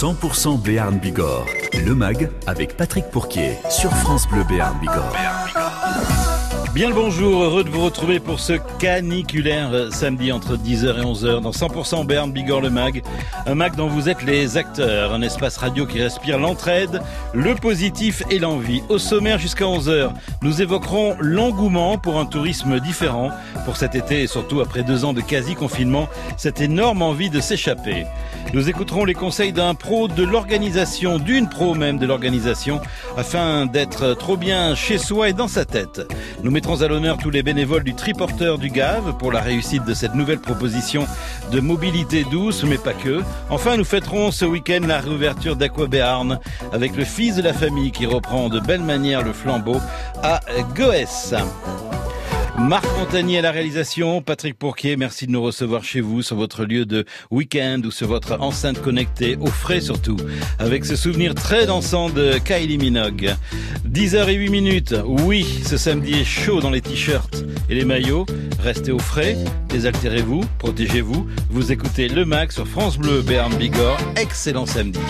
100% Béarn Bigorre, le MAG avec Patrick Pourquier sur France Bleu Béarn Bigorre. Bien le bonjour, heureux de vous retrouver pour ce caniculaire samedi entre 10h et 11h dans 100% Berne Bigorre le Mag. Un Mag dont vous êtes les acteurs, un espace radio qui respire l'entraide, le positif et l'envie. Au sommaire jusqu'à 11h, nous évoquerons l'engouement pour un tourisme différent pour cet été et surtout après deux ans de quasi-confinement, cette énorme envie de s'échapper. Nous écouterons les conseils d'un pro de l'organisation, d'une pro même de l'organisation, afin d'être trop bien chez soi et dans sa tête. Mettrons à l'honneur tous les bénévoles du triporteur du Gave pour la réussite de cette nouvelle proposition de mobilité douce, mais pas que. Enfin, nous fêterons ce week-end la réouverture d'Aquabéarn avec le fils de la famille qui reprend de belle manière le flambeau à Goès. Marc Montagnier à la réalisation, Patrick Pourquier, merci de nous recevoir chez vous, sur votre lieu de week-end ou sur votre enceinte connectée, au frais surtout, avec ce souvenir très dansant de Kylie Minogue. 10h08 minutes, oui, ce samedi est chaud dans les t-shirts et les maillots, restez au frais, désaltérez-vous, protégez-vous, vous écoutez Le Mac sur France Bleu Béarn Bigorre, excellent samedi.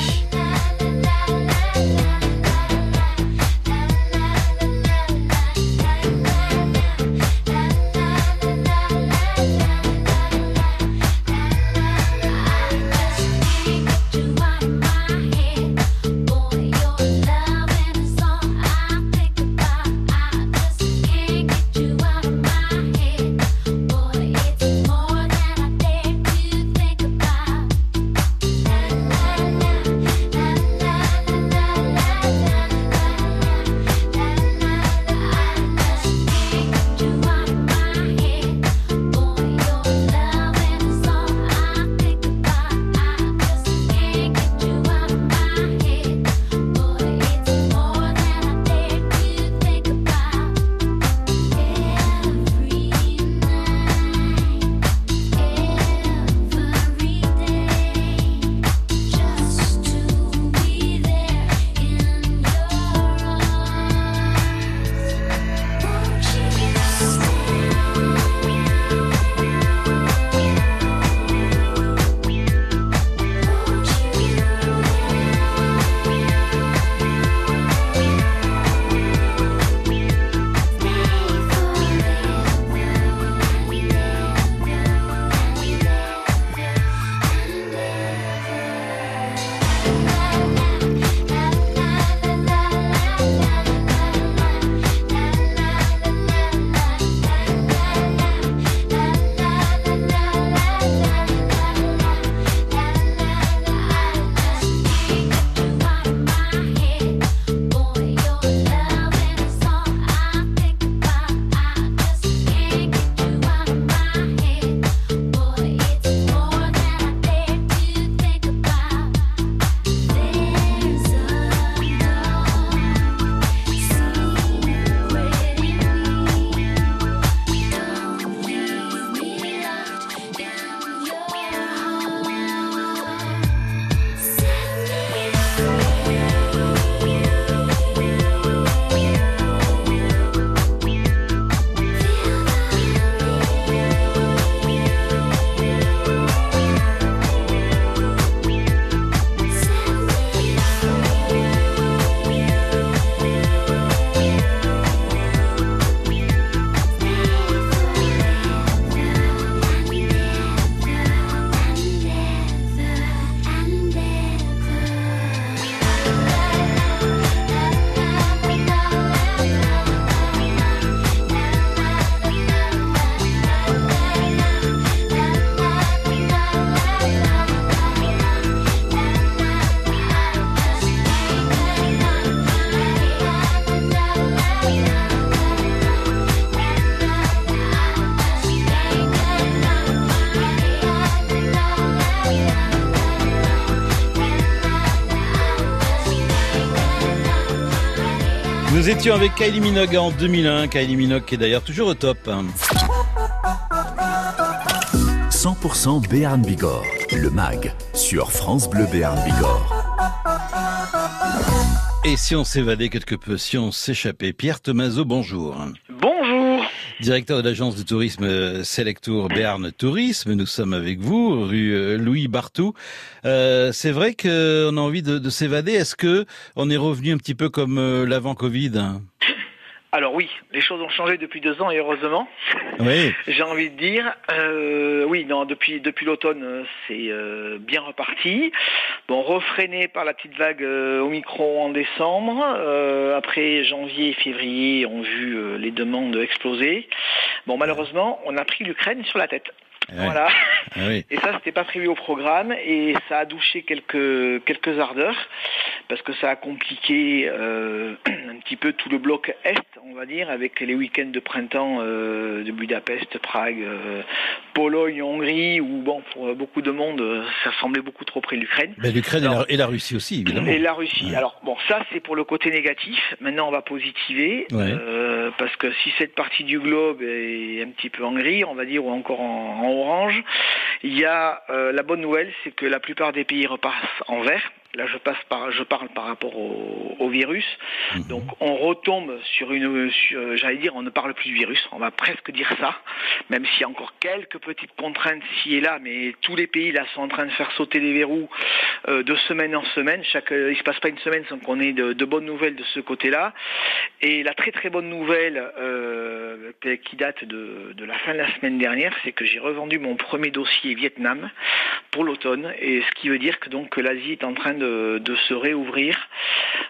Étions avec Kylie Minogue en 2001, Kylie Minogue qui est d'ailleurs toujours au top. 100% Béarn Bigorre, le MAG, sur France Bleu Béarn Bigorre. Et si on s'évadait quelque peu, si on s'échappait Pierre Tomaso, bonjour. Directeur de l'agence de tourisme Selectour Béarn Tourisme, nous sommes avec vous, rue Louis Bartou. Euh, c'est vrai qu'on a envie de, de s'évader. Est-ce que on est revenu un petit peu comme l'avant Covid? Alors oui, les choses ont changé depuis deux ans et heureusement. Oui. J'ai envie de dire, euh, oui, non, depuis depuis l'automne, c'est euh, bien reparti. Bon, refréné par la petite vague euh, Omicron en décembre. Euh, après janvier et février, on vu les demandes exploser. Bon, malheureusement, on a pris l'Ukraine sur la tête. Voilà. Ah et ça, c'était pas prévu au programme et ça a douché quelques quelques ardeurs parce que ça a compliqué euh, un petit peu tout le bloc est, on va dire, avec les week-ends de printemps euh, de Budapest, Prague, euh, Pologne, Hongrie, où bon, pour beaucoup de monde, ça semblait beaucoup trop près de l'Ukraine. Mais l'Ukraine et, la Russie aussi, évidemment. Et la Russie. Alors bon, ça c'est pour le côté négatif. Maintenant, on va positiver parce que si cette partie du globe est un petit peu en gris, on va dire, ou encore en, orange, il y a la bonne nouvelle, c'est que la plupart des pays repassent en vert. Là, je passe par, je parle par rapport au, virus. Mhm. Donc, on retombe sur une, j'allais dire, on ne parle plus du virus. On va presque dire ça, même s'il y a encore quelques petites contraintes ci et là, mais tous les pays là sont en train de faire sauter les verrous euh, de semaine en semaine. Chaque, il se passe pas une semaine sans qu'on ait de, bonnes nouvelles de ce côté-là. Et la très très bonne nouvelle euh, qui date de, de la fin de la semaine dernière, c'est que j'ai revendu mon premier dossier Vietnam pour l'automne, et ce qui veut dire que donc que l'Asie est en train de, se réouvrir.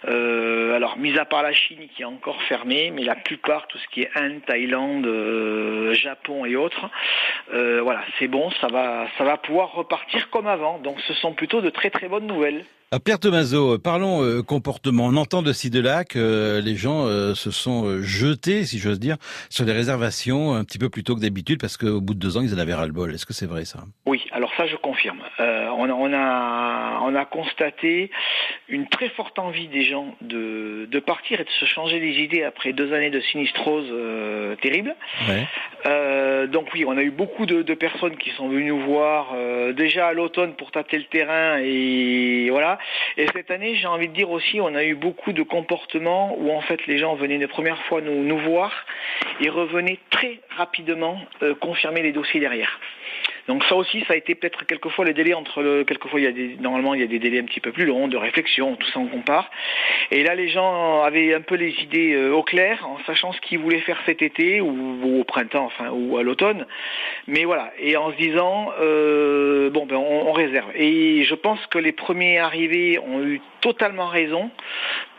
Euh, alors, mis à part la Chine qui est encore fermée, mais la plupart, tout ce qui est Inde, Thaïlande, euh, Japon et autres, euh, voilà, c'est bon, ça va, ça va pouvoir repartir comme avant. Donc, ce sont plutôt de très très bonnes nouvelles. Ah, Pierre Tomaso, parlons euh, comportement. On entend de ci de là que les gens euh, se sont euh, jetés, si j'ose dire, sur les réservations un petit peu plus tôt que d'habitude parce qu'au bout de deux ans, ils en avaient ras-le-bol. Est-ce que c'est vrai ça? Oui, alors ça je confirme. On a, on, a, on, a, constaté une très forte envie des gens de, de, partir et de se changer les idées après deux années de sinistrose terrible. donc oui, on a eu beaucoup de, de, personnes qui sont venues nous voir déjà à l'automne pour tâter le terrain et voilà. Et cette année, j'ai envie de dire aussi, on a eu beaucoup de comportements où en fait les gens venaient une première fois nous, voir et revenaient très rapidement euh, confirmer les dossiers derrière. Donc ça aussi, ça a été peut-être quelquefois les délais entre le, quelquefois il y a des, normalement il y a des délais un petit peu plus longs de réflexion, tout ça on compare. Et là les gens avaient un peu les idées euh, au clair, en sachant ce qu'ils voulaient faire cet été ou, au printemps, enfin ou à l'automne. Mais voilà, et en se disant euh, bon ben on, réserve. Et je pense que les premiers arrivés ont eu totalement raison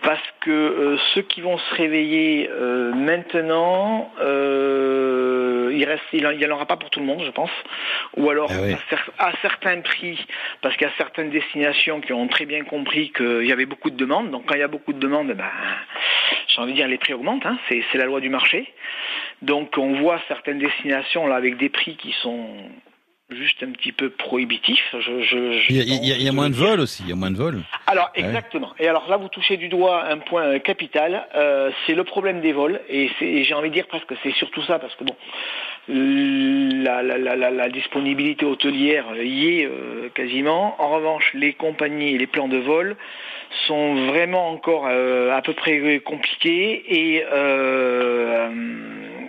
parce que euh, ceux qui vont se réveiller maintenant, il reste, il n'y en aura pas pour tout le monde, je pense, ou alors ah à, certains prix, parce qu'il y a certaines destinations qui ont très bien compris qu'il y avait beaucoup de demandes. Donc quand il y a beaucoup de demandes, ben, j'ai envie de dire les prix augmentent, hein, c'est la loi du marché. Donc on voit certaines destinations là avec des prix qui sont juste un petit peu prohibitif. Je, il, y a, moins de vols aussi, il y a moins de vols. Alors exactement. Et alors là, vous touchez du doigt un point euh, capital, euh, c'est le problème des vols. Et, j'ai envie de dire presque c'est surtout ça parce que bon, la, la, la, la disponibilité hôtelière y est euh, quasiment. En revanche, les compagnies et les plans de vol sont vraiment encore à peu près compliqués et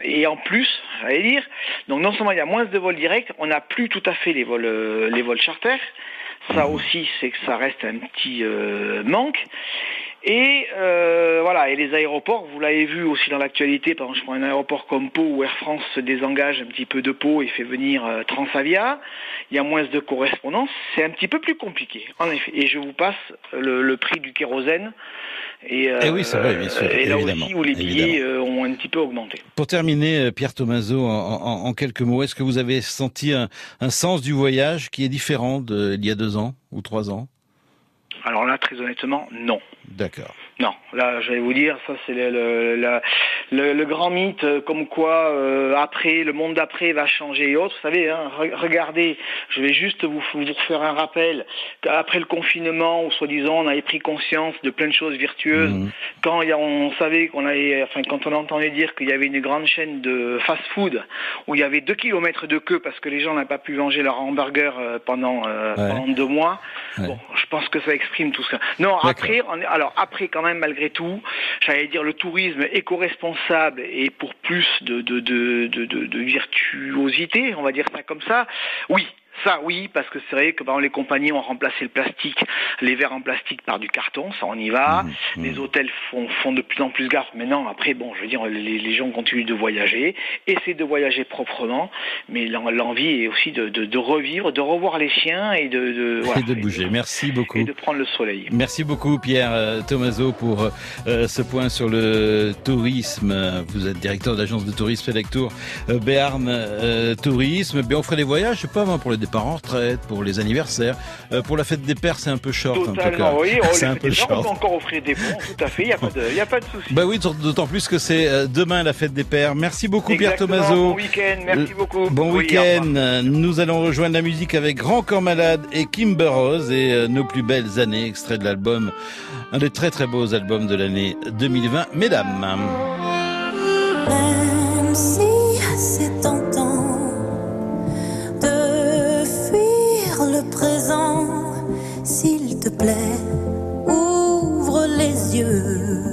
et en plus, j'allais dire, donc non seulement il y a moins de vols directs, on n'a plus tout à fait les vols, euh, les vols charter. Ça mmh. aussi, c'est que ça reste un petit euh, manque. Et euh, voilà, et les aéroports, vous l'avez vu aussi dans l'actualité, par exemple, je prends un aéroport comme Pau où Air France se désengage un petit peu de Pau et fait venir Transavia, il y a moins de correspondance, c'est un petit peu plus compliqué, en effet. Et je vous passe le prix du kérosène et, euh, oui, c'est vrai, bien sûr. Et là aussi où les billets euh, ont un petit peu augmenté. Pour terminer, euh, Pierre Tomaso, en, quelques mots, est-ce que vous avez senti un, un sens du voyage qui est différent d'il y a deux ans ou trois ans? Alors là, très honnêtement, non. D'accord. Non, là, je vais vous dire, ça c'est le, le, le, grand mythe, euh, comme quoi euh, après, le monde d'après va changer et autres. Vous savez, hein, regardez, je vais juste vous, vous faire un rappel. Après le confinement, où soi-disant on avait pris conscience de plein de choses virtueuses, mmh. quand y a, on savait qu'on avait, enfin quand on entendait dire qu'il y avait une grande chaîne de fast-food où il y avait deux kilomètres de queue parce que les gens n'avaient pas pu manger leur hamburger euh, pendant, pendant deux mois. Bon, je pense que ça exprime tout ça. Non, après, alors après quand même malgré tout, j'allais dire le tourisme éco-responsable et pour plus de de, virtuosité, on va dire ça comme ça. Oui, ça oui, parce que c'est vrai que les compagnies ont remplacé le plastique, les verres en plastique par du carton, ça on y va. Mmh, mmh. Les hôtels font, font de plus en plus gaffe. Maintenant, après, bon, je veux dire, les, les gens continuent de voyager, essaient de voyager proprement, mais l'envie est aussi de, de, de, revivre, de revoir les siens et de, de, voilà, et de bouger. Merci beaucoup. Et de prendre le soleil. Merci beaucoup Pierre euh, Tomaso pour euh, ce point sur le tourisme. Vous êtes directeur d'agence de tourisme Selectour euh, Béarn euh, Tourisme. Bien, on ferait des voyages, je sais pas, pour les départs en retraite, pour les anniversaires. Euh, pour la fête des pères, c'est un peu short. Totalement, oui. Oh, c'est un peu short. On peut encore offrir des bons, tout à fait. Il n'y a pas de, y a pas de souci. Bah oui, d'autant plus que c'est euh, demain la fête des pères. Merci beaucoup, Pierre Tomaso. Bon week-end, merci beaucoup. Bon week-end. Nous allons rejoindre la musique avec Grand Corps Malade et Kimber Rose et euh, nos plus belles années, extrait de l'album, un des très très beaux albums de l'année 2020. Mesdames. Même si s'il te plaît, ouvre les yeux.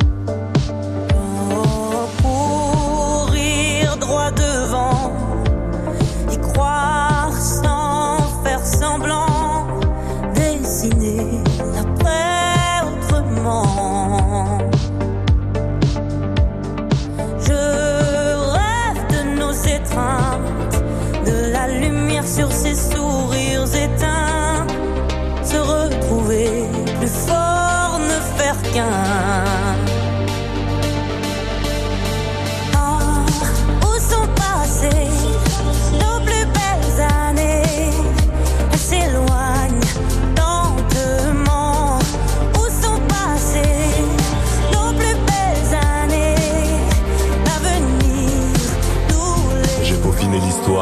fort ne faire qu'un.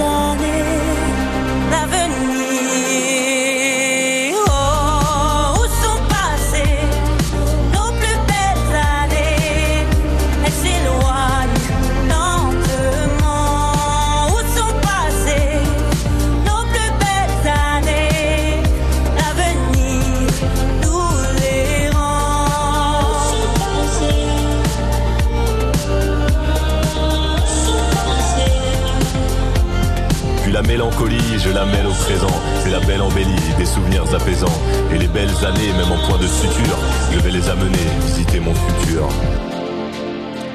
années, l'avenir. Mélancolie, je la mêle au présent. C'est la belle embellie, des souvenirs apaisants. Et les belles années, même en point de suture, je vais les amener visiter mon futur.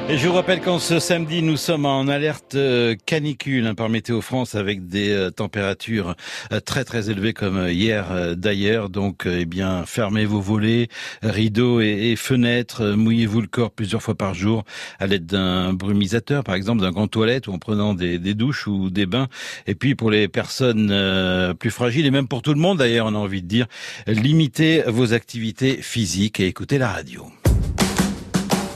Et je vous rappelle qu'en ce samedi, nous sommes en alerte euh, canicule hein, par Météo France avec des euh, températures euh, très très élevées comme hier d'ailleurs. Donc, eh bien, fermez vos volets, rideaux et, fenêtres, mouillez-vous le corps plusieurs fois par jour à l'aide d'un brumisateur, par exemple d'un grand toilette ou en prenant des, des, douches ou des bains. Et puis pour les personnes plus fragiles et même pour tout le monde d'ailleurs, on a envie de dire, limitez vos activités physiques et écoutez la radio.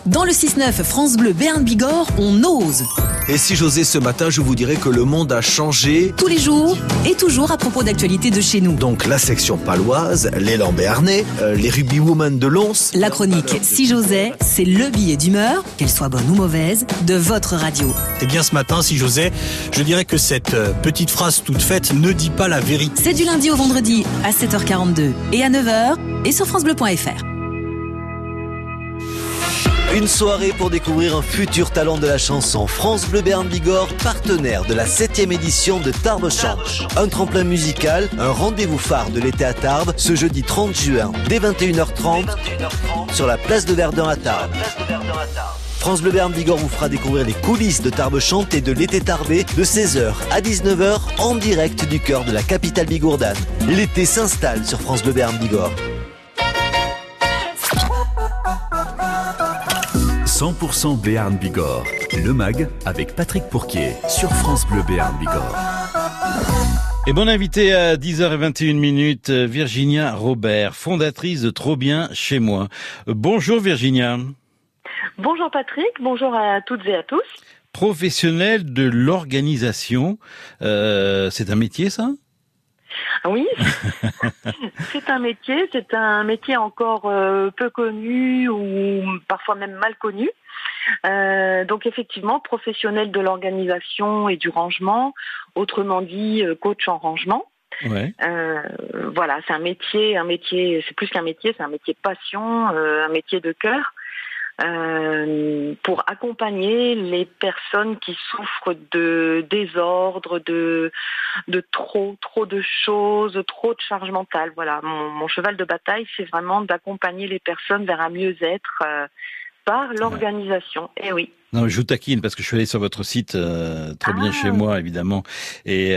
Dans le 6-9 France Bleu Béarn Bigorre, on ose. Et si j'osais ce matin, je vous dirais que le monde a changé. Tous les jours et toujours à propos d'actualités de chez nous. Donc la section paloise, l'élan béarnais, euh, les rugby women de Lons. La chronique Si j'osais, c'est le billet d'humeur, qu'elle soit bonne ou mauvaise, de votre radio. Eh bien ce matin, si j'osais, je dirais que cette euh, petite phrase toute faite ne dit pas la vérité. C'est du lundi au vendredi à 7h42 et à 9h et sur francebleu.fr. Une soirée pour découvrir un futur talent de la chanson. France Bleu Béarn Bigorre, partenaire de la 7 édition de Tarbes Chante. Un tremplin musical, un rendez-vous phare de l'été à Tarbes, ce jeudi 30 juin, dès 21h30, sur la place de Verdun à Tarbes. France Bleu Béarn Bigorre vous fera découvrir les coulisses de Tarbes Chante et de l'été tarbé de 16h à 19h en direct du cœur de la capitale bigourdane. L'été s'installe sur France Bleu Béarn Bigorre. 100% Béarn Bigorre. Le MAG avec Patrick Pourquier sur France Bleu Béarn Bigorre. Et bon invité à 10h21 minutes, Virginia Robert, fondatrice de Trop Bien Chez Moi. Bonjour Virginia. Bonjour Patrick, bonjour à toutes et à tous. Professionnel de l'organisation, euh, c'est un métier ça? Oui, c'est un métier, c'est un métier encore euh, peu connu ou parfois même mal connu. Euh, donc effectivement, professionnel de l'organisation et du rangement, autrement dit euh, coach en rangement. Ouais. voilà, c'est un métier, un métier, c'est plus qu'un métier, c'est un métier de passion, un métier de cœur. Euh, pour accompagner les personnes qui souffrent de désordre, de, de trop, trop de choses, trop de charge mentale. Voilà, mon, cheval de bataille, c'est vraiment d'accompagner les personnes vers un mieux-être euh, par l'organisation. Et eh oui. Non, je vous taquine parce que je suis allé sur votre site euh, très bien chez ah. moi évidemment et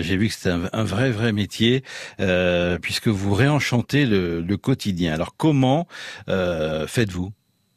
j'ai vu que c'était un, vrai vrai métier puisque vous réenchantez le, le quotidien. Alors comment faites-vous?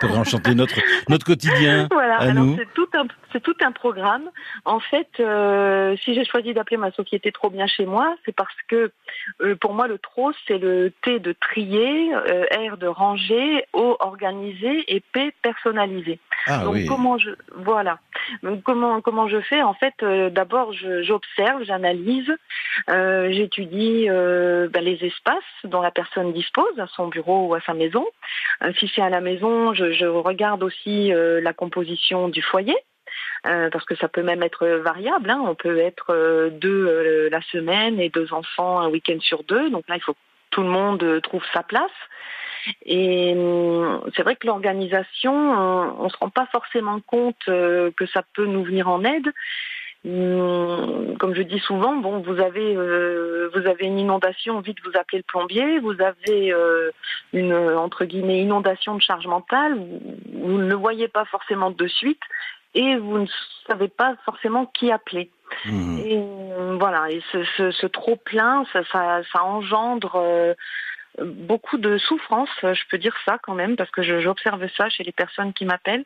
pour enchanter notre notre quotidien. Voilà, à c'est tout un c'est tout un programme. En fait, euh, si j'ai choisi d'appeler ma société Trop bien chez moi, c'est parce que euh, pour moi le trop c'est le T de trier, euh, R de ranger, O organisé et P personnalisé. Ah, Donc comment je voilà. Donc comment comment je fais? En fait, d'abord j'observe, j'analyse, j'étudie ben, les espaces dont la personne dispose à son bureau ou à sa maison. si c'est à la maison, je, regarde aussi la composition du foyer. Euh, parce que ça peut même être variable. Hein. On peut être euh, deux euh, la semaine et deux enfants un week-end sur deux. Donc là, il faut que tout le monde trouve sa place. Et hum, c'est vrai que l'organisation, on ne se rend pas forcément compte que ça peut nous venir en aide. Comme je dis souvent, bon, vous avez vous avez une inondation, vite vous appelez le plombier. Vous avez une entre guillemets inondation de charge mentale, vous ne le voyez pas forcément de suite et vous ne savez pas forcément qui appeler. Mmh. Et euh, voilà, et ce, ce, ce trop plein, ça, ça, ça engendre euh, beaucoup de souffrance, je peux dire ça quand même, parce que j'observe ça chez les personnes qui m'appellent.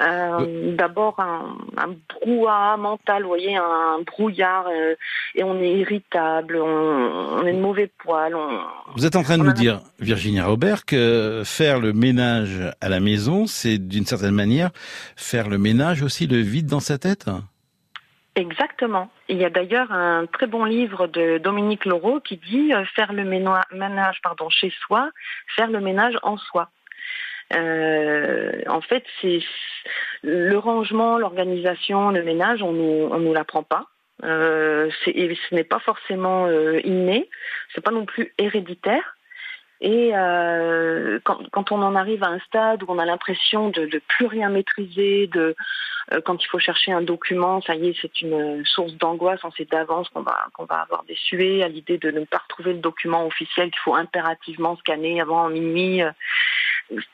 Euh, D'abord un, un, brouhaha mental, vous voyez, un brouillard, euh, et on est irritable, on, on est de mauvais poil. On, vous êtes en train de nous dire, Virginia Robert, que faire le ménage à la maison, c'est d'une certaine manière faire le ménage aussi, le vide dans sa tête? Exactement. Il y a d'ailleurs un très bon livre de Dominique Laureau qui dit euh, faire le ménage pardon, chez soi, faire le ménage en soi. Euh, en fait, c'est le rangement, l'organisation, le ménage, on nous, on nous l'apprend pas. Euh, ce n'est pas forcément euh, inné, c'est pas non plus héréditaire. Et euh, quand, quand, on en arrive à un stade où on a l'impression de, de plus rien maîtriser, de euh, quand il faut chercher un document, ça y est, c'est une source d'angoisse. On sait d'avance qu'on va qu'on va avoir des suées à l'idée de ne pas retrouver le document officiel qu'il faut impérativement scanner avant minuit.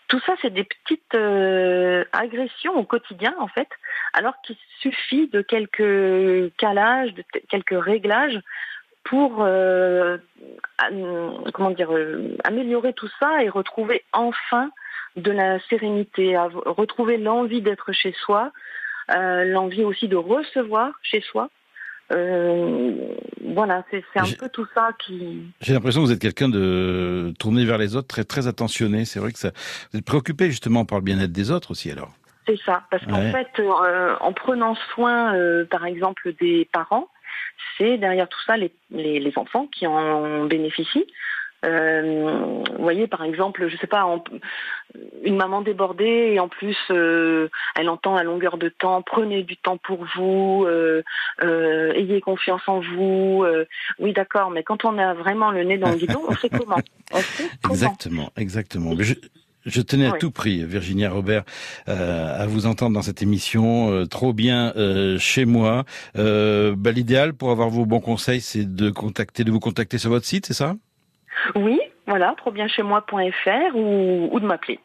Tout ça, c'est des petites euh, agressions au quotidien, en fait, alors qu'il suffit de quelques calages, de quelques réglages pour euh, comment dire euh, améliorer tout ça et retrouver enfin de la sérénité, retrouver l'envie d'être chez soi, euh, l'envie aussi de recevoir chez soi. voilà, c'est un peu tout ça qui. J'ai l'impression que vous êtes quelqu'un de tourné vers les autres, très très attentionné. C'est vrai que ça, vous êtes préoccupé justement par le bien-être des autres aussi alors. C'est ça, parce qu'en fait, en prenant soin, par exemple, des parents, c'est derrière tout ça les, les, enfants qui en bénéficient. Euh, vous voyez, par exemple, je sais pas, une maman débordée et en plus, euh, elle entend à longueur de temps, prenez du temps pour vous, euh, ayez confiance en vous. oui, d'accord, mais quand on a vraiment le nez dans le guidon, on sait comment. exactement, exactement. Je tenais à tout prix, Virginia Robert, euh, à vous entendre dans cette émission. Euh, trop bien euh, chez moi. Bah, l'idéal pour avoir vos bons conseils, c'est de contacter, de vous contacter sur votre site, c'est ça? Oui, voilà, trobienchez-moi.fr ou, ou de m'appeler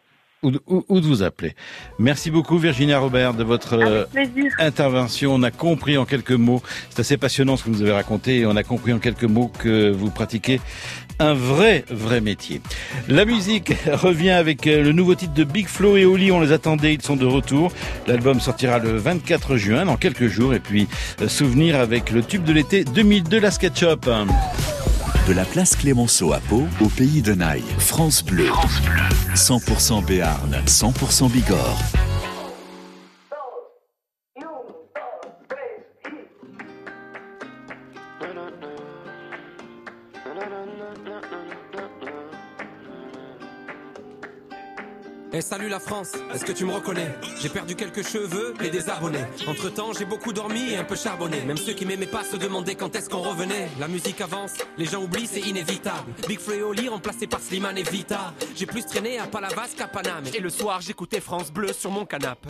ou de, vous appeler. Merci beaucoup Virginia Robert de votre euh, intervention. On a compris en quelques mots, c'est assez passionnant ce que vous avez raconté, on a compris en quelques mots que vous pratiquez un vrai, vrai métier. La musique revient avec euh, le nouveau titre de Big Flo et Oli, on les attendait, ils sont de retour. L'album sortira le 24 juin, dans quelques jours, et puis euh, souvenir avec le tube de l'été 2002, la SketchUp. De la place Clémenceau à Pau, au pays de Naï, France Bleu. France Bleu. 100% Béarn, 100% Bigorre. Eh salut la France, est-ce que tu me reconnais? J'ai perdu quelques cheveux et des abonnés. Entre temps, j'ai beaucoup dormi et un peu charbonné. Même ceux qui m'aimaient pas se demandaient quand est-ce qu'on revenait. La musique avance, les gens oublient, c'est inévitable. Big Oli remplacé par Slimane et Vita. J'ai plus traîné à Palavas qu'à Paname. Et le soir, j'écoutais France Bleu sur mon canapé.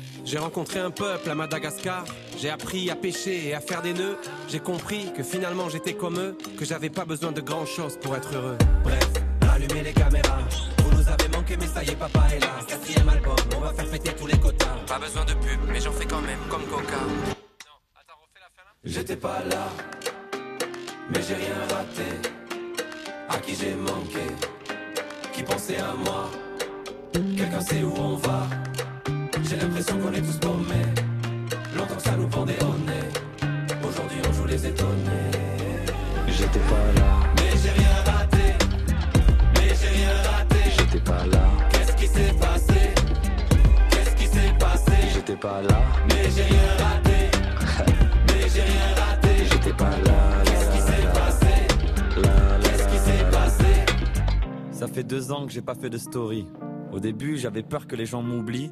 J'ai rencontré un peuple à Madagascar, j'ai appris à pêcher et à faire des nœuds, j'ai compris que finalement j'étais comme eux, que j'avais pas besoin de grand chose pour être heureux. Bref, allumez les caméras, vous nous avez manqué mais ça y est papa est là. Quatrième album, on va faire péter tous les quotas. Pas besoin de pub, mais j'en fais quand même comme Coca. J'étais pas là, mais j'ai rien raté. À qui j'ai manqué, qui pensait à moi? Quelqu'un sait où on va? J'ai l'impression qu'on est tous paumés. Longtemps que ça nous pendait au nez. Aujourd'hui on joue les étonnés. J'étais pas là. Mais j'ai rien raté. Mais j'ai rien raté. J'étais pas là. Qu'est-ce qui s'est passé? Qu'est-ce qui s'est passé? J'étais pas là. Mais j'ai rien raté. Mais j'ai rien raté. J'étais pas là. Qu'est-ce qui s'est passé? Qu'est-ce qui s'est passé? Ça fait deux ans que j'ai pas fait de story. Au début, j'avais peur que les gens m'oublient.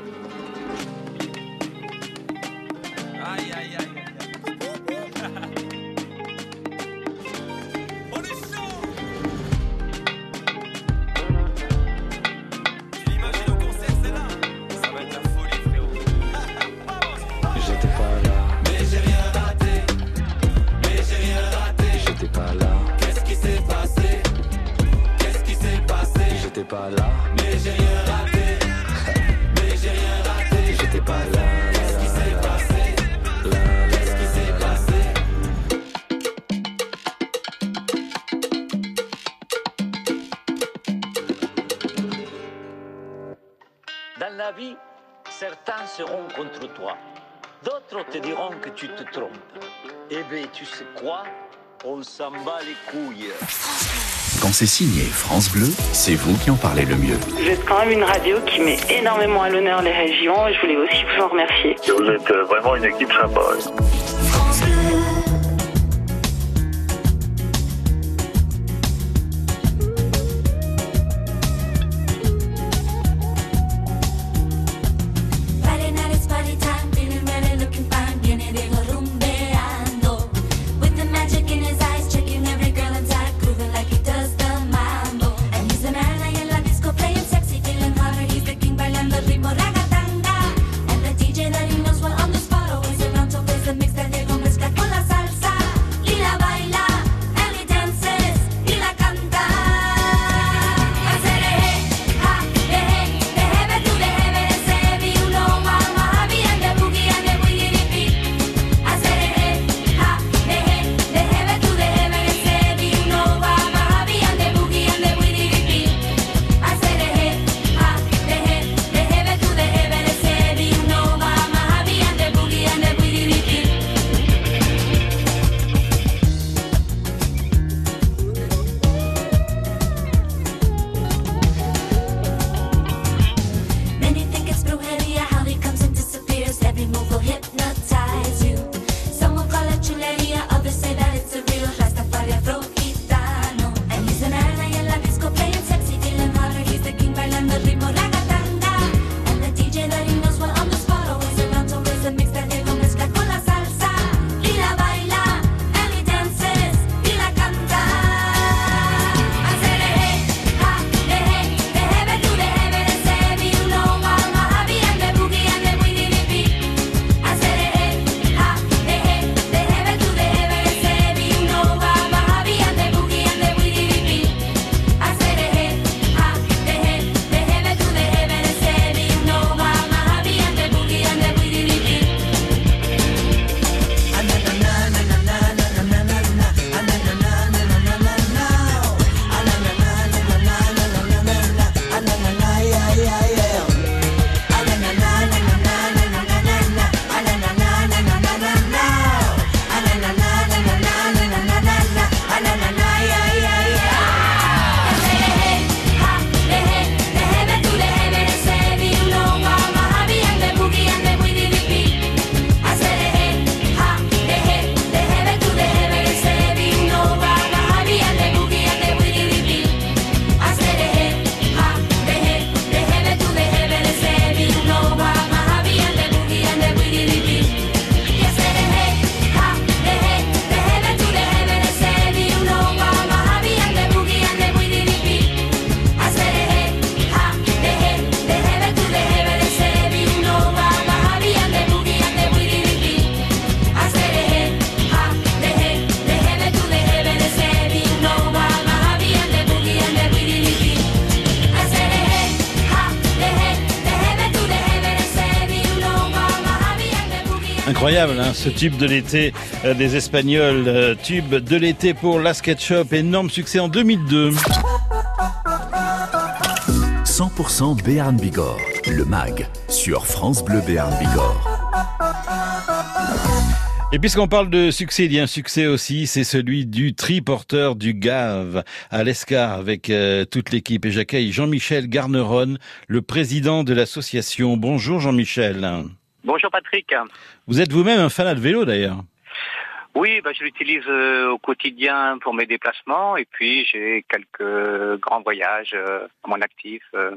Mais j'ai rien raté. Mais j'ai rien raté. J'étais pas là. Qu'est-ce qui s'est passé? Qu'est-ce qui s'est passé? Dans la vie, certains seront contre toi. D'autres te diront que tu te trompes. Eh bien, tu sais quoi? On s'en bat les couilles. Quand c'est signé France Bleu, c'est vous qui en parlez le mieux. Vous êtes quand même une radio qui met énormément à l'honneur les régions et je voulais aussi vous en remercier. Vous êtes euh, vraiment une équipe sympa. Ce tube de l'été euh, des Espagnols, euh, tube de l'été pour la SketchUp, énorme succès en 2002. 100% Béarn Bigorre, le MAG, sur France Bleu Béarn Bigorre. Et puisqu'on parle de succès, il y a un succès aussi, c'est celui du triporteur du Gave à l'Escar avec euh, toute l'équipe. Et j'accueille Jean-Michel Garneron, le président de l'association. Bonjour Jean-Michel. Bonjour Patrick. Vous êtes vous-même un fanat de vélo d'ailleurs oui, bah, je l'utilise euh, au quotidien pour mes déplacements et puis j'ai quelques grands voyages euh, à mon actif, euh,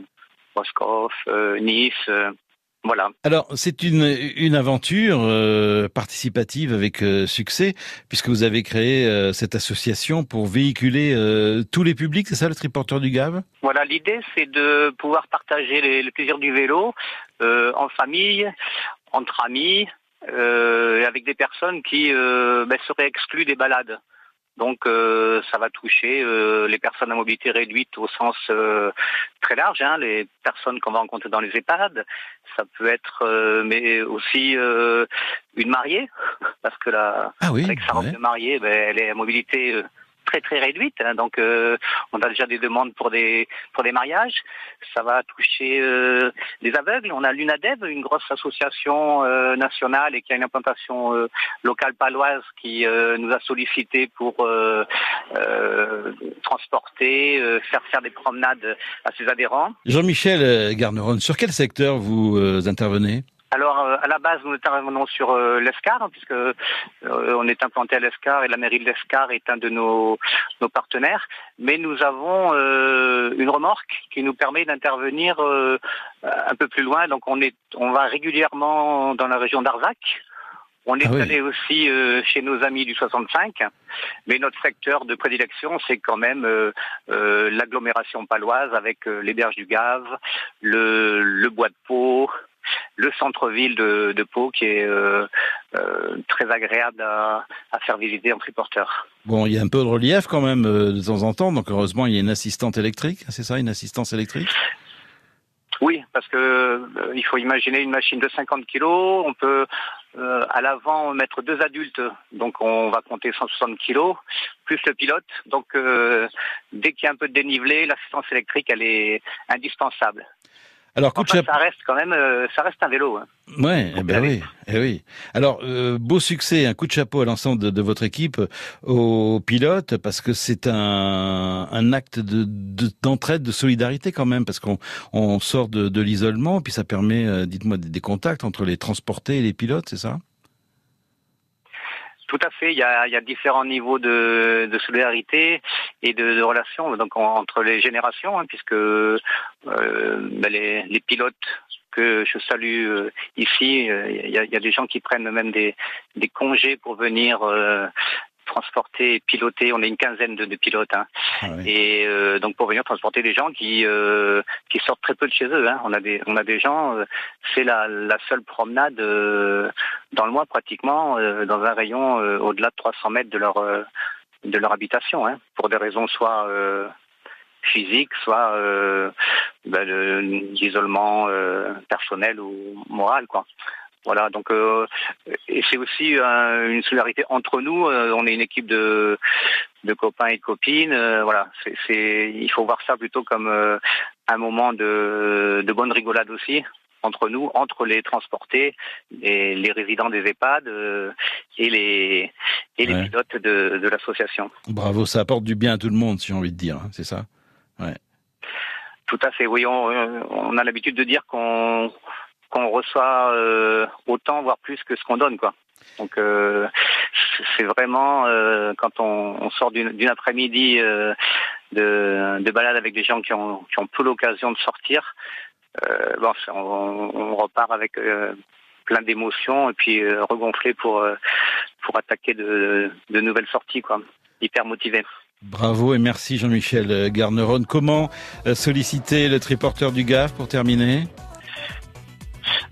Moscou, Nice, voilà. Alors, c'est une, une aventure participative avec succès, puisque vous avez créé cette association pour véhiculer tous les publics, c'est ça le triporteur du Gave? Voilà, l'idée c'est de pouvoir partager les, le plaisir du vélo en famille, entre amis, euh, avec des personnes qui euh, ben, seraient exclues des balades. Donc euh, ça va toucher euh, les personnes à mobilité réduite au sens euh, très large, hein, les personnes qu'on va rencontrer dans les EHPAD. Ça peut être mais aussi une mariée, parce que la, ah oui, avec sa robe de mariée, ben, elle est à mobilité très très réduite. hein. donc euh, on a déjà des demandes pour des pour des mariages. Ça va toucher euh, des aveugles. On a l'UNADEV, une grosse association euh, nationale et qui a une implantation euh, locale paloise qui euh, nous a sollicité pour euh, transporter, faire faire des promenades à ses adhérents. Jean-Michel Garneron, sur quel secteur vous intervenez? Alors, euh, à la base, nous intervenons sur euh, l'Escar, hein, puisque euh, on est implanté à l'Escar et la mairie de l'Escar est un de nos, nos partenaires. Mais nous avons euh, une remorque qui nous permet d'intervenir euh, un peu plus loin. Donc, on est, on va régulièrement dans la région d'Arzac. On est Ah oui. allé aussi euh, chez nos amis du 65, mais notre secteur de prédilection, c'est quand même euh, euh, l'agglomération paloise avec euh, les berges du Gave, le, le bois de Pau, le centre-ville de, de Pau qui est euh, euh, très agréable à, à faire visiter en triporteur. Bon, il y a un peu de relief quand même euh, de temps en temps, donc heureusement il y a une assistante électrique, c'est ça, une assistance électrique? Oui, parce que euh, il faut imaginer une machine de 50 kilos. On peut euh, à l'avant mettre deux adultes, donc on va compter 160 kilos, plus le pilote. Donc euh, dès qu'il y a un peu de dénivelé, l'assistance électrique elle est indispensable. Alors, coup de Enfin, chapeau. ça reste quand même, euh, ça reste un vélo. hein. Ouais, eh ben oui, eh oui. Alors, euh, beau succès, un coup de chapeau à l'ensemble de, de votre équipe, aux pilotes, parce que c'est un, un acte de de- d'entraide, de, solidarité quand même, parce qu'on on sort de, de l'isolement, puis ça permet, euh, dites-moi, des, des contacts entre les transportés et les pilotes, c'est ça? Tout à fait. Il y a, il y a différents niveaux de, de solidarité et de, de relations donc en- entre les générations, hein, puisque euh, ben, les, les pilotes que je salue euh, ici, euh, il y, y a des gens qui prennent même des, des congés pour venir euh, transporter piloter. On est une quinzaine de, de pilotes. hein. Et euh, donc pour venir transporter des gens qui euh, qui sortent très peu de chez eux. hein. On a des on a des gens, euh, c'est la, la seule promenade dans le mois pratiquement dans un rayon au-delà de 300 mètres de leur de leur habitation, hein, pour des raisons soit physiques, soit euh, ben, euh, personnel ou moral, quoi. Voilà, donc euh, et c'est aussi euh, une solidarité entre nous. euh, on est une équipe de de copains et de copines. euh, voilà, c'est, c'est il faut voir ça plutôt comme euh, un moment de de bonne rigolade aussi entre nous, entre les transportés, et les résidents des EHPAD euh, et les et les Ouais. pilotes de, de l'association. Bravo, ça apporte du bien à tout le monde, si j'ai envie de dire, hein, c'est ça? Ouais. Tout à fait. Oui, on, on a l'habitude de dire qu'on qu'on reçoit euh, autant, voire plus que ce qu'on donne, quoi. Donc euh, c'est- vraiment euh, quand on, sort d'une après-midi de, de balade avec des gens qui ont, qui ont peu l'occasion de sortir, bon, on, repart avec plein d'émotions et puis regonflé pour pour attaquer de, nouvelles sorties, quoi. Hyper motivé. Bravo et merci Jean-Michel Garneron. Comment solliciter le triporteur du GAF pour terminer?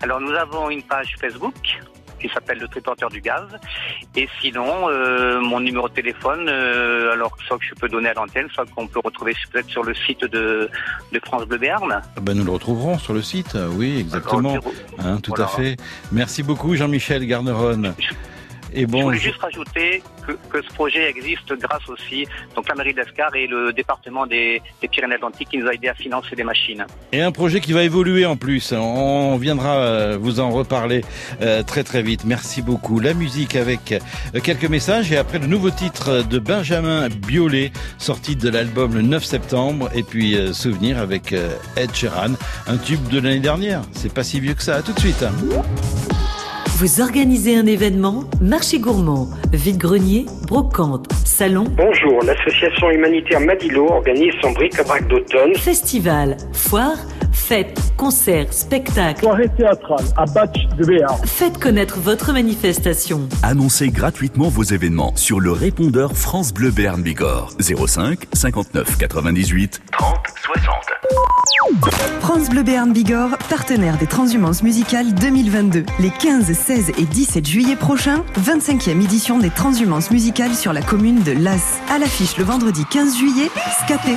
Alors nous avons une page Facebook qui s'appelle le triporteur du gaz. Et sinon, euh, mon numéro de téléphone, euh, alors soit que je peux donner à l'antenne, soit qu'on peut retrouver peut-être sur le site de, de France Bleu Béarn. Ah ben, Nous le retrouverons sur le site, oui, exactement. Hein, tout voilà. à fait. Merci beaucoup Jean-Michel Garneron. Et je bon, voulais je- juste rajouter que, que ce projet existe grâce aussi donc la mairie d'Escar et le département des, des Pyrénées-Atlantiques qui nous a aidé à financer des machines. et un projet qui va évoluer en plus. On viendra euh, vous en reparler euh, très très vite. Merci beaucoup. La musique avec euh, quelques messages et après le nouveau titre de Benjamin Biolay sorti de l'album le 9 septembre et puis souvenir avec Ed Sheeran, un tube de l'année dernière. C'est pas si vieux que ça. À tout de suite. Vous organisez un événement Marché gourmand, vide-grenier, brocante, salon Bonjour, l'association humanitaire Madilo organise son bric-à-brac d'automne. Festival, foire, fête, concert, spectacle. Soirée théâtrale à Batch de Béarn. Faites connaître votre manifestation. Annoncez gratuitement vos événements sur le répondeur France Bleu Béarn Bigorre 05 59 98 30 60. France Bleu Béarn Bigorre, partenaire des Transhumances musicales 2022. Les 15, 16 et 17 juillet prochains, 25e édition des Transhumances musicales sur la commune de Las. À l'affiche le vendredi 15 juillet, Scapé.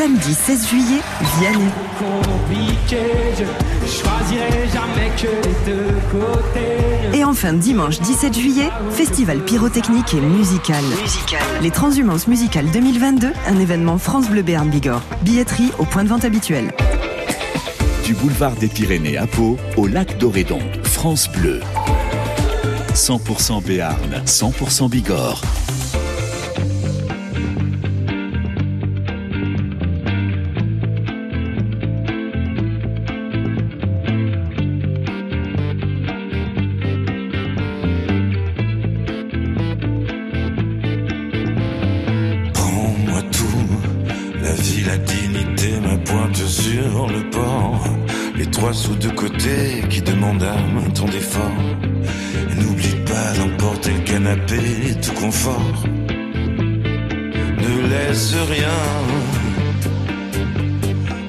samedi 16 juillet, Vianney. Et enfin dimanche 17 juillet, festival pyrotechnique et musical. musical. Les Transhumances musicales 2022, un événement France Bleu Béarn Bigorre. Billetterie au point de vente habituel. Du boulevard des Pyrénées à Pau au lac d'Orédon, France Bleu. 100% Béarn, 100% Bigorre. N'oublie pas d'emporter le canapé tout confort. Ne laisse rien.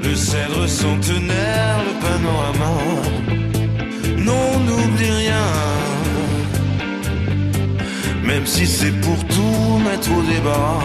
Le cèdre centenaire, le panorama. Non, n'oublie rien. Même si c'est pour tout mettre au débat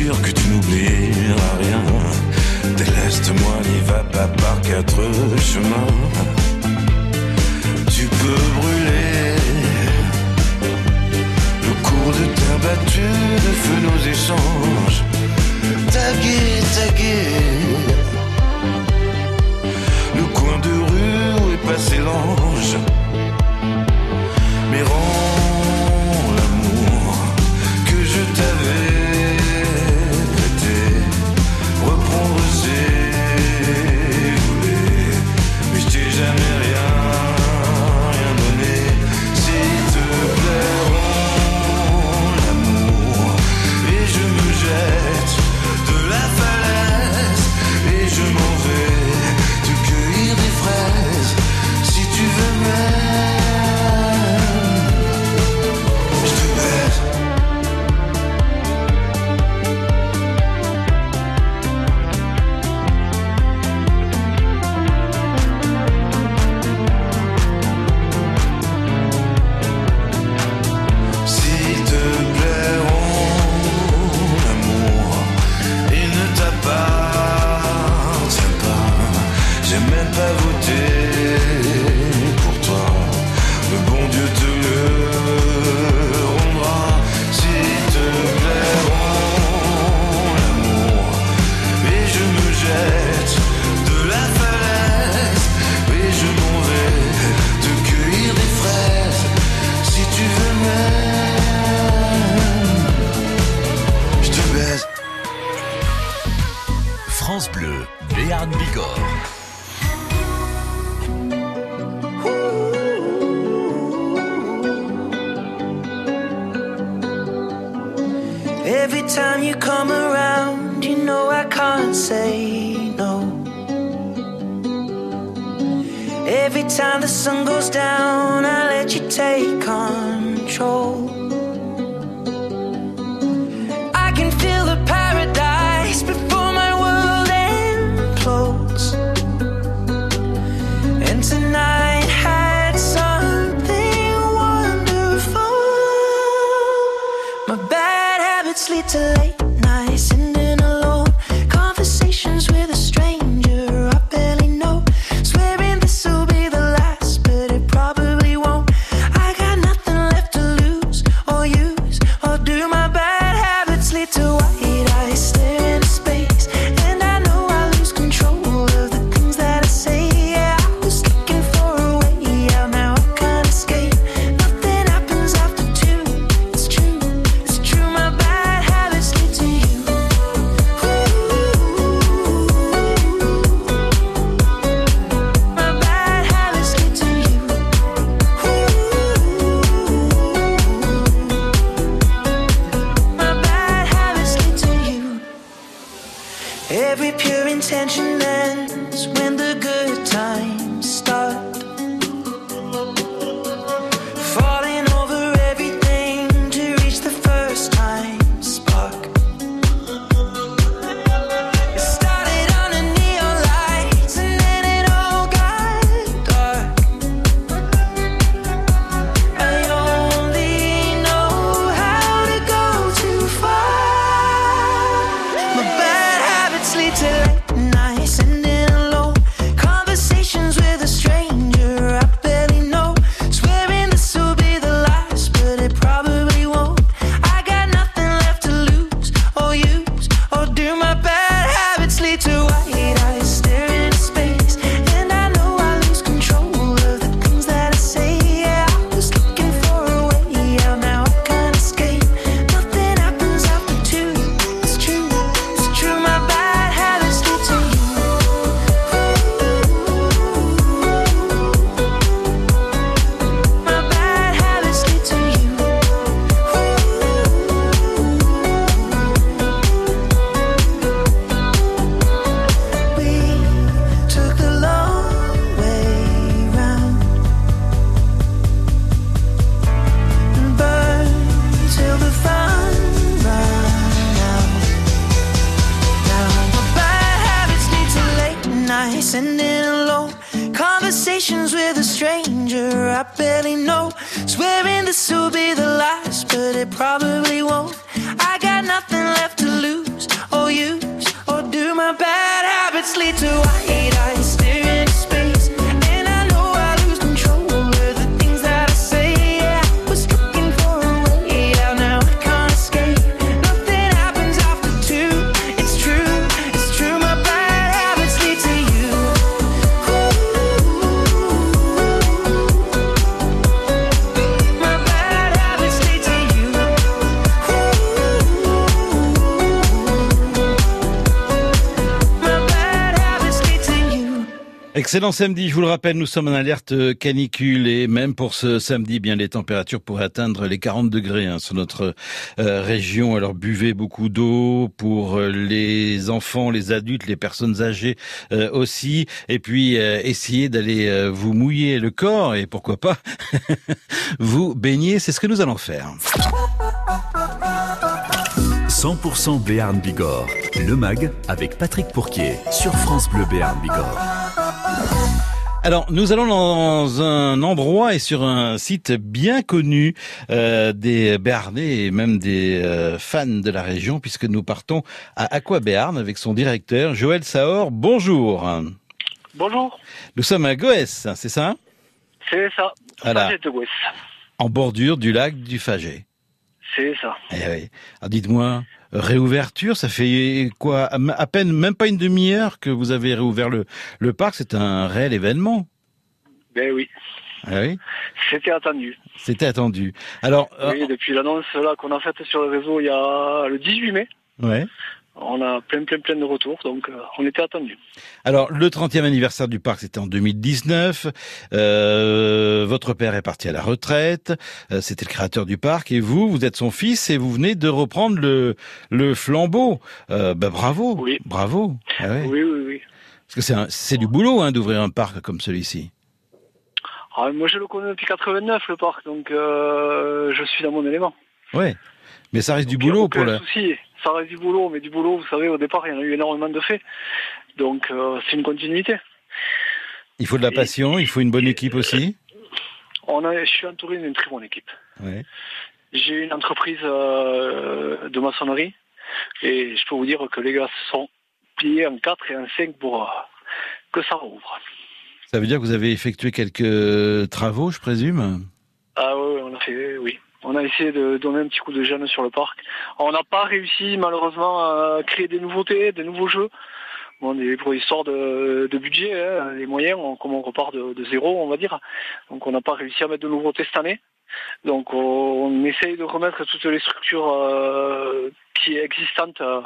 sûr que tu Excellent samedi, je vous le rappelle, nous sommes en alerte euh, canicule et même pour ce samedi, bien les températures pourraient atteindre les 40 degrés hein, sur notre euh, région. Alors buvez beaucoup d'eau pour euh, les enfants, les adultes, les personnes âgées euh, aussi. Et puis euh, essayez d'aller euh, vous mouiller le corps et pourquoi pas vous baigner. C'est ce que nous allons faire. 100% Béarn Bigorre, le MAG avec Patrick Pourquier sur France Bleu Béarn Bigorre. Alors, nous allons dans un endroit et sur un site bien connu euh, des Béarnais et même des euh, fans de la région, puisque nous partons à Aqua Béarn avec son directeur, Joël Saor. Bonjour. Bonjour, Nous sommes à Goès, c'est ça c'est ça. Voilà. De Gouès. En bordure du lac du Faget. C'est ça. Eh oui. Alors dites-moi, réouverture, ça fait quoi à peine, même pas une demi-heure que vous avez réouvert le, le parc, c'est un réel événement. Ben oui, Ah oui, c'était attendu. c'était attendu. Alors, euh, Oui, depuis l'annonce là qu'on a faite sur le réseau il y a le 18 mai, ouais. On a plein plein plein de retours, donc euh, on était attendu. Alors, le 30e anniversaire du parc, c'était en 2019. Euh, votre père est parti à la retraite. Euh, c'était le créateur du parc. Et vous, vous êtes son fils et vous venez de reprendre le, le flambeau. Euh, bah, bravo. Oui. Bravo. Ah ouais. Oui, oui, oui. Parce que c'est du boulot hein, d'ouvrir un parc comme celui-ci. Ah, moi je le connais depuis 89 le parc, donc je suis dans mon élément. Ouais. Mais ça reste du boulot pour la... souci. Ça reste du boulot, mais du boulot, vous savez, au départ, il y en a eu énormément de faits. Donc euh, c'est une continuité. Il faut de la passion, il faut une bonne équipe aussi. On a, je suis entouré d'une très bonne équipe. Ouais. J'ai une entreprise euh, de maçonnerie et je peux vous dire que les gars se sont pliés en 4 et en 5 pour euh, que ça rouvre. Ça veut dire que vous avez effectué quelques travaux, je présume? Ah oui, on a fait, oui. On a essayé de donner un petit coup de jeune sur le parc. On n'a pas réussi malheureusement à créer des nouveautés, des nouveaux jeux. Bon, des, pour histoire de, budget, hein, les moyens, on, comme on repart de, zéro, on va dire. Donc on n'a pas réussi à mettre de nouveautés cette année. Donc on, on essaye de remettre toutes les structures euh, qui existantes euh,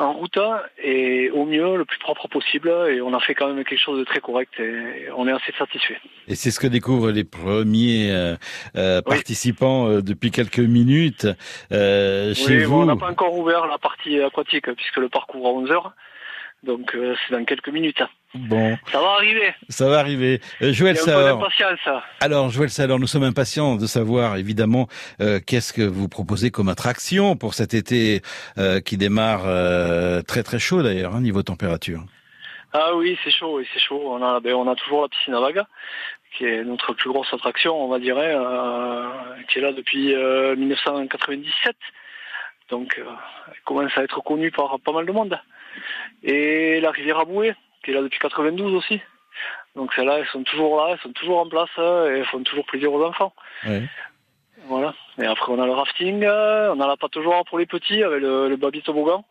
en route et au mieux, le plus propre possible. Et on a fait quand même quelque chose de très correct et on est assez satisfait. Et c'est ce que découvrent les premiers euh, euh, participants euh, depuis quelques minutes euh, chez oui, vous. bon, on n'a pas encore ouvert la partie aquatique puisque le parc ouvre à 11 heures. Donc euh, c'est dans quelques minutes. Bon, Ça va arriver. ça va arriver. Euh, Joël Saor. Alors, Joël Saor, nous sommes impatients de savoir, évidemment, euh, qu'est-ce que vous proposez comme attraction pour cet été qui démarre très très chaud d'ailleurs, hein, niveau température. Ah oui, c'est chaud, oui, c'est chaud. On a, ben, on a toujours la piscine à vagues, qui est notre plus grosse attraction, on va dire, hein, qui est là depuis euh, 1997. Donc, elle commence à être connue par pas mal de monde. Et la rivière à Bouée, qui est là depuis 92 aussi. Donc celles-là, elles sont toujours là, elles sont toujours en place euh, et elles font toujours plaisir aux enfants. Voilà. Et après, on a le rafting, euh, on a la pâte joie pour les petits avec le, le baby toboggan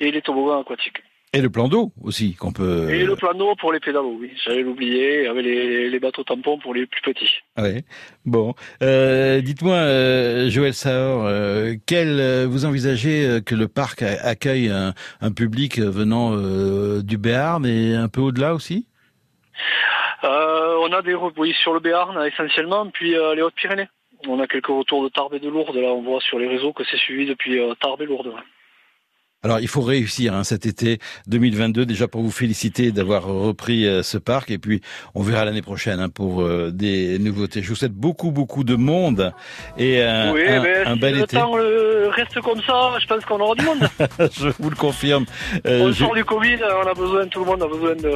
et les toboggans aquatiques. Et le plan d'eau aussi qu'on peut. Et le plan d'eau pour les pédalos, oui, j'allais l'oublier, avec les, les bateaux tampons pour les plus petits. Ouais. Bon, euh, dites-moi, euh, Joël Saor, euh, quel vous envisagez que le parc accueille un, un public venant du Béarn et un peu au-delà aussi? On a des oui, sur le Béarn essentiellement, puis les Hautes-Pyrénées. On a quelques retours de Tarbes et de Lourdes, là on voit sur les réseaux que c'est suivi depuis Tarbes et Lourdes. ouais. Alors il faut réussir hein, cet été 2022 déjà pour vous féliciter d'avoir repris euh, ce parc et puis on verra l'année prochaine hein, pour euh, des nouveautés. Je vous souhaite beaucoup beaucoup de monde et euh, oui, un, mais un si bel le été. temps euh, reste comme ça, je pense qu'on aura du monde. Je vous le confirme. Euh, on je- sort du Covid, on a besoin, tout le monde a besoin de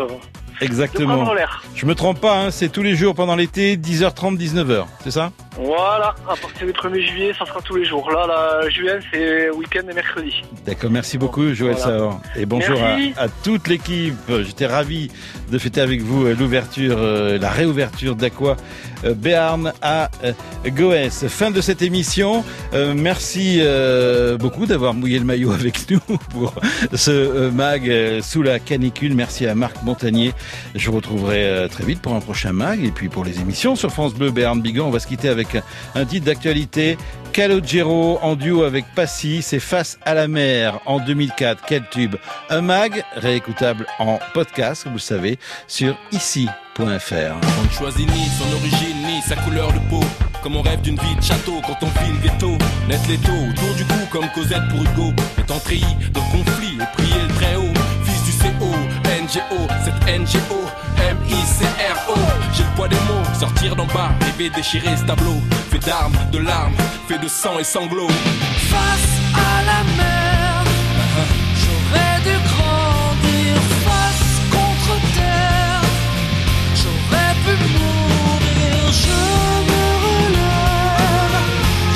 Exactement. Je me trompe pas, hein, c'est tous les jours pendant l'été 10h30 19h, c'est ça? Voilà, à partir du 1er juillet, ça sera tous les jours. Là, la juin, c'est week-end et mercredi. D'accord, merci beaucoup Joël Voilà. Saor. Et bonjour à, toute l'équipe. J'étais ravi de fêter avec vous euh, l'ouverture, euh, la réouverture d'Aqua Béarn à euh, Goès. Fin de cette émission. Euh, merci euh, beaucoup d'avoir mouillé le maillot avec nous pour ce euh, mag euh, sous la canicule. Merci à Marc Montagnier. Je vous retrouverai euh, très vite pour un prochain mag et puis pour les émissions sur France Bleu Béarn Bigorre. On va se quitter avec un titre d'actualité. Calogero en duo avec Passy, c'est Face à la mer en 2004. Quel tube Un mag réécoutable en podcast, vous le savez, sur ici.fr. On ne choisit ni son origine ni sa couleur de peau. Comme on rêve d'une vie de château quand on vit le ghetto. Net l'étau autour du cou comme Cosette pour Hugo. Étant dans le conflit et prier le très haut. Fils du CO, NGO, cette NGO, M-I-C-R-O. Poids des mots, sortir d'en bas, rêver déchirer ce tableau. Fait d'armes, de larmes, fait de sang et sanglots. Face à la mer, j'aurais dû grandir face contre terre. J'aurais pu mourir, je me relève.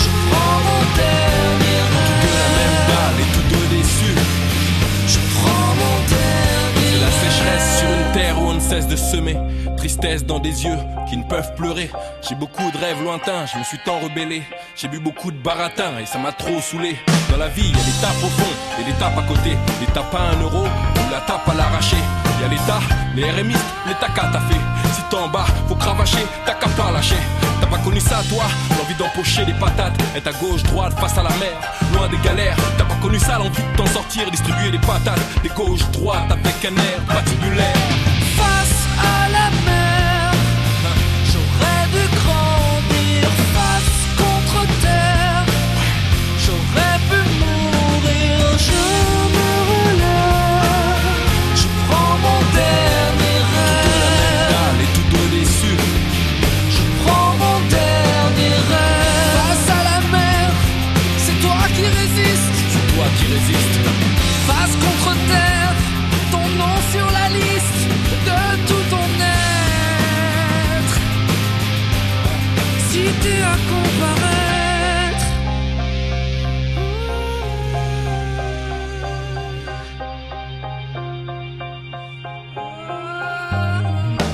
Je prends mon dernier Que la même rêve. dalle et tous deux déçus. Je prends mon dernier C'est la sécheresse sur une terre où on ne cesse de semer. Tristesse dans des yeux qui ne peuvent pleurer. J'ai beaucoup de rêves lointains, je me suis tant rebellé. J'ai bu beaucoup de baratin et ça m'a trop saoulé. Dans la vie, il y a des tapes au fond et des tapes à côté. Les tapes à un euro ou la tape à l'arraché. Il y a l'État, les RMistes, l'État qu'a t'as fait. Si t'es en bas, faut cravacher, t'as qu'à pas lâcher. T'as pas connu ça, toi? L'envie d'empocher des patates, être à gauche, droite, face à la mer, loin des galères. T'as pas connu ça, l'envie de t'en sortir, distribuer des patates, des gauches, droites, avec un air patibulaire. face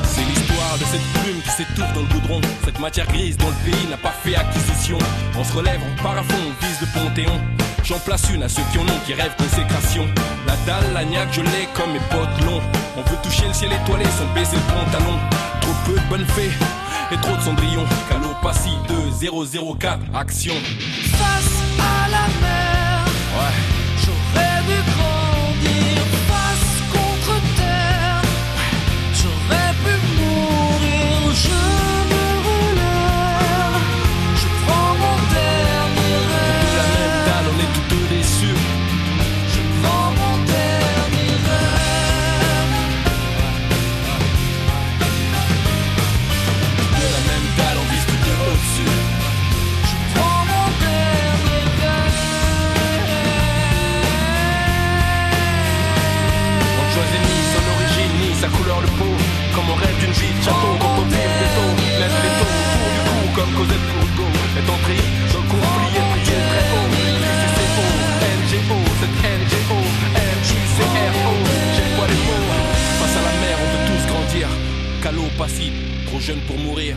C'est l'histoire de cette plume qui s'étouffe dans le goudron. Cette matière grise dont le pays n'a pas fait acquisition. On se relève, on part à fond, on vise le panthéon. J'en place une à ceux qui en ont, qui rêvent consécration. La dalle, la niaque, je l'ai comme mes potes longs. On veut toucher le ciel étoilé sans baiser le pantalon. Trop peu de bonnes fées et trop de cendrillon. Calopassi 2004, action. Calo, passif, trop jeune pour mourir.